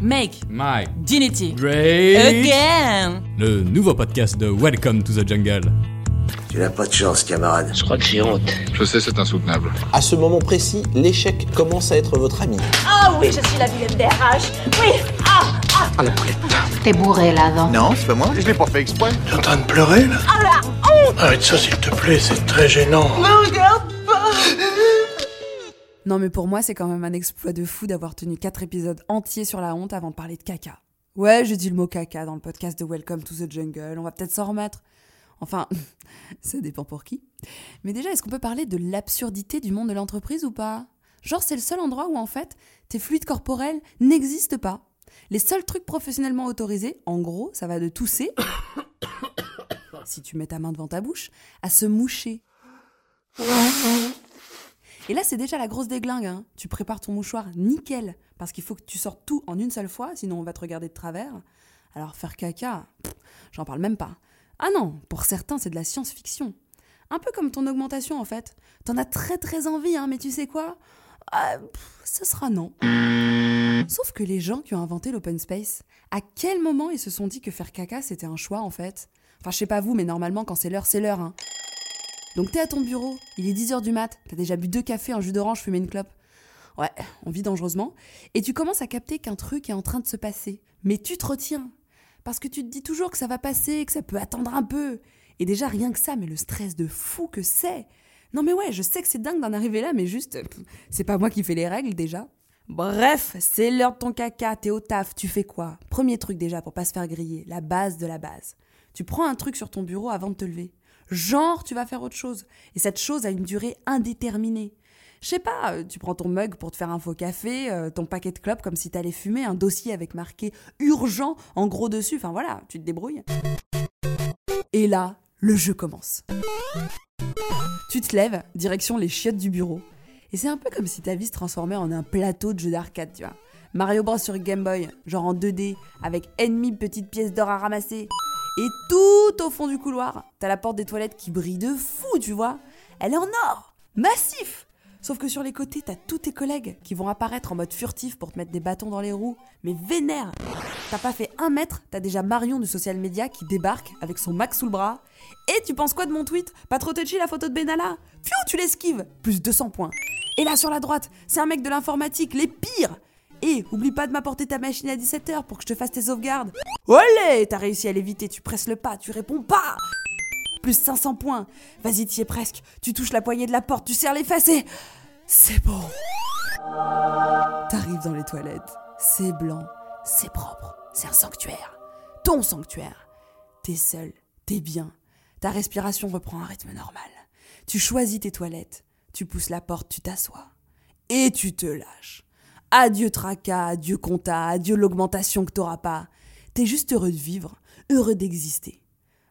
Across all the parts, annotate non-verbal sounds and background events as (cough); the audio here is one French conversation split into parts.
Make Mike, Dignity Drake, Again le nouveau podcast de Welcome to the Jungle. Tu n'as pas de chance, camarade. Je crois que j'ai honte. Je sais, c'est insoutenable. À ce moment précis, l'échec commence à être votre ami. Ah oui, je suis la vilaine DRH. Oui. Ah, ah, Ah la poulette. T'es bourré là, non? Non, c'est pas moi, je l'ai pas fait exprès. T'es en train de pleurer là ah la honte. Arrête ça s'il te plaît, c'est très gênant. Me regarde pas. Non mais pour moi c'est quand même un exploit de fou d'avoir tenu 4 épisodes entiers sur la honte avant de parler de caca. Ouais, j'ai dit le mot caca dans le podcast de Welcome to the Jungle, on va peut-être s'en remettre. Enfin, (laughs) ça dépend pour qui. Mais déjà, est-ce qu'on peut parler de l'absurdité du monde de l'entreprise ou pas? Genre c'est le seul endroit où en fait tes fluides corporels n'existent pas. Les seuls trucs professionnellement autorisés, en gros, ça va de tousser, (coughs) si tu mets ta main devant ta bouche, à se moucher. (coughs) Et là, c'est déjà la grosse déglingue. Hein. Tu prépares ton mouchoir nickel, parce qu'il faut que tu sortes tout en une seule fois, sinon on va te regarder de travers. Alors faire caca, j'en parle même pas. Ah non, pour certains, c'est de la science-fiction. Un peu comme ton augmentation en fait. T'en as très très envie, hein, mais tu sais quoi? Ah, Ce sera non. Sauf que les gens qui ont inventé l'open space, à quel moment ils se sont dit que faire caca c'était un choix en fait? Enfin, je sais pas vous, mais normalement quand c'est l'heure, c'est l'heure. Hein. Donc t'es à ton bureau, il est 10h du mat, t'as déjà bu deux cafés, un jus d'orange, fumé une clope. Ouais, on vit dangereusement. Et tu commences à capter qu'un truc est en train de se passer. Mais tu te retiens. Parce que tu te dis toujours que ça va passer, que ça peut attendre un peu. Et déjà, rien que ça, mais le stress de fou que c'est. Non mais ouais, je sais que c'est dingue d'en arriver là, mais juste, c'est pas moi qui fais les règles déjà. Bref, c'est l'heure de ton caca, t'es au taf, tu fais quoi? Premier truc déjà pour pas se faire griller, la base de la base. Tu prends un truc sur ton bureau avant de te lever. Genre, tu vas faire autre chose. Et cette chose a une durée indéterminée. Je sais pas, euh, tu prends ton mug pour te faire un faux café, euh, ton paquet de clopes comme si t'allais fumer, un dossier avec marqué urgent en gros dessus, enfin voilà, tu te débrouilles. Et là, le jeu commence. Tu te lèves, direction les chiottes du bureau. Et c'est un peu comme si ta vie se transformait en un plateau de jeu d'arcade, tu vois. Mario Bros sur Game Boy, genre en 2D, avec ennemi petites pièces d'or à ramasser. Et tout au fond du couloir, t'as la porte des toilettes qui brille de fou, tu vois. Elle est en or, massif. Sauf que sur les côtés, t'as tous tes collègues qui vont apparaître en mode furtif pour te mettre des bâtons dans les roues, mais vénère. T'as pas fait un mètre, t'as déjà Marion de Social Media qui débarque avec son Mac sous le bras. Et tu penses quoi de mon tweet? Pas trop touchy la photo de Benalla? Pfiou, tu l'esquives Plus 200 points. Et là sur la droite, c'est un mec de l'informatique, les pires et oublie pas de m'apporter ta machine à 17h pour que je te fasse tes sauvegardes. Olé T'as réussi à l'éviter, tu presses le pas, tu réponds pas Plus 500 points. Vas-y, t'y es presque. Tu touches la poignée de la porte, tu serres les fesses et... C'est bon. T'arrives dans les toilettes. C'est blanc, c'est propre, c'est un sanctuaire. Ton sanctuaire. T'es seul, t'es bien. Ta respiration reprend un rythme normal. Tu choisis tes toilettes. Tu pousses la porte, tu t'assois. Et tu te lâches. Adieu tracas, adieu compta, adieu l'augmentation que t'auras pas. T'es juste heureux de vivre, heureux d'exister.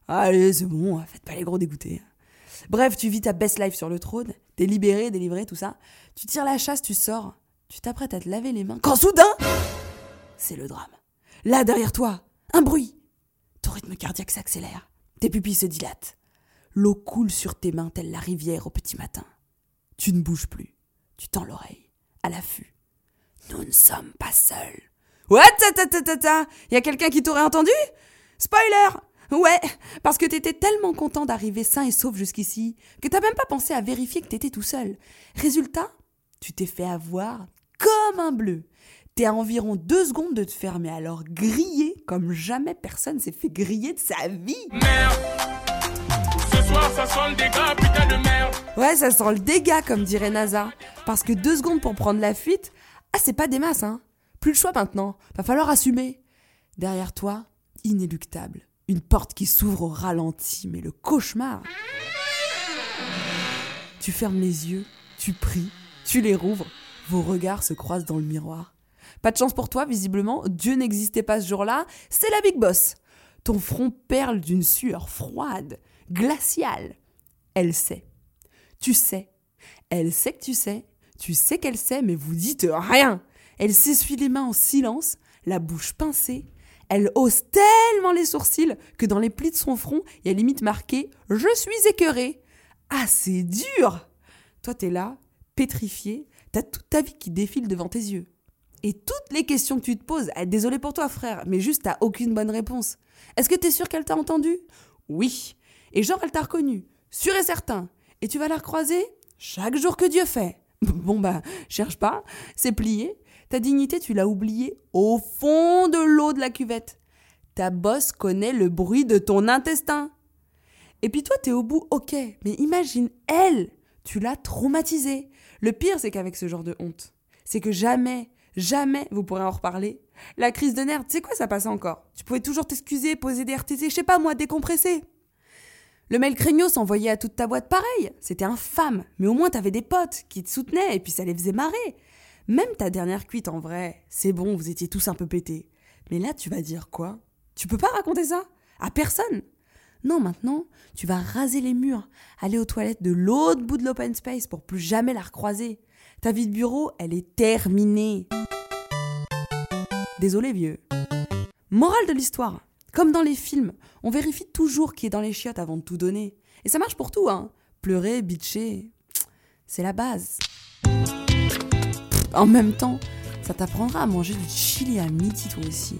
Allez, c'est bon, faites pas les gros dégoûtés. Bref, tu vis ta best life sur le trône, t'es libéré, délivré, tout ça. Tu tires la chasse, tu sors, tu t'apprêtes à te laver les mains. Quand soudain, c'est le drame. Là, derrière toi, un bruit. Ton rythme cardiaque s'accélère, tes pupilles se dilatent. L'eau coule sur tes mains telle la rivière au petit matin. Tu ne bouges plus, tu tends l'oreille, à l'affût. Nous ne sommes pas seuls. What ta ta ta ta ta Y a quelqu'un qui t'aurait entendu? Spoiler Ouais, parce que t'étais tellement content d'arriver sain et sauf jusqu'ici que t'as même pas pensé à vérifier que t'étais tout seul. Résultat, tu t'es fait avoir comme un bleu. T'es à environ deux secondes de te faire, mais alors griller comme jamais personne s'est fait griller de sa vie. Merde Ce soir, ça sent le dégât, putain de merde Ouais, ça sent le dégât, comme dirait NASA. Parce que deux secondes pour prendre la fuite, ah, c'est pas des masses, hein. Plus le choix maintenant. Va falloir assumer. Derrière toi, inéluctable. Une porte qui s'ouvre au ralenti, mais le cauchemar. Tu fermes les yeux, tu pries, tu les rouvres, vos regards se croisent dans le miroir. Pas de chance pour toi, visiblement, Dieu n'existait pas ce jour-là, c'est la Big Boss. Ton front perle d'une sueur froide, glaciale. Elle sait. Tu sais. Elle sait que tu sais. Tu sais qu'elle sait, mais vous dites rien. Elle s'essuie les mains en silence, la bouche pincée. Elle hausse tellement les sourcils que dans les plis de son front, il y a limite marqué Je suis écœurée. Ah, c'est dur Toi, t'es là, pétrifié, t'as toute ta vie qui défile devant tes yeux. Et toutes les questions que tu te poses, eh, désolé pour toi frère, mais juste t'as aucune bonne réponse. Est-ce que t'es sûr qu'elle t'a entendu Oui. Et genre elle t'a reconnu, sûr et certain. Et tu vas la recroiser? Chaque jour que Dieu fait. (laughs) Bon bah, cherche pas, c'est plié. Ta dignité, tu l'as oubliée au fond de l'eau de la cuvette. Ta bosse connaît le bruit de ton intestin. Et puis toi, t'es au bout, ok, mais imagine elle, tu l'as traumatisée. Le pire, c'est qu'avec ce genre de honte, c'est que jamais, jamais vous pourrez en reparler. La crise de nerfs, tu sais quoi, ça passe encore. Tu pouvais toujours t'excuser, poser des RTC, je sais pas moi, décompresser. Le mail craignos s'envoyait à toute ta boîte pareil. C'était infâme. Mais au moins t'avais des potes qui te soutenaient et puis ça les faisait marrer. Même ta dernière cuite en vrai, c'est bon, vous étiez tous un peu pétés. Mais là, tu vas dire quoi? Tu peux pas raconter ça? À personne? Non, maintenant, tu vas raser les murs, aller aux toilettes de l'autre bout de l'open space pour plus jamais la recroiser. Ta vie de bureau, elle est terminée. Désolé, vieux. Morale de l'histoire. Comme dans les films, on vérifie toujours qui est dans les chiottes avant de tout donner. Et ça marche pour tout, hein. Pleurer, bitcher, c'est la base. En même temps, ça t'apprendra à manger du chili à midi toi aussi.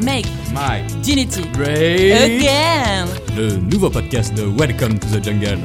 Make Mike, Dignity Ray, Again le nouveau podcast de Welcome to the Jungle.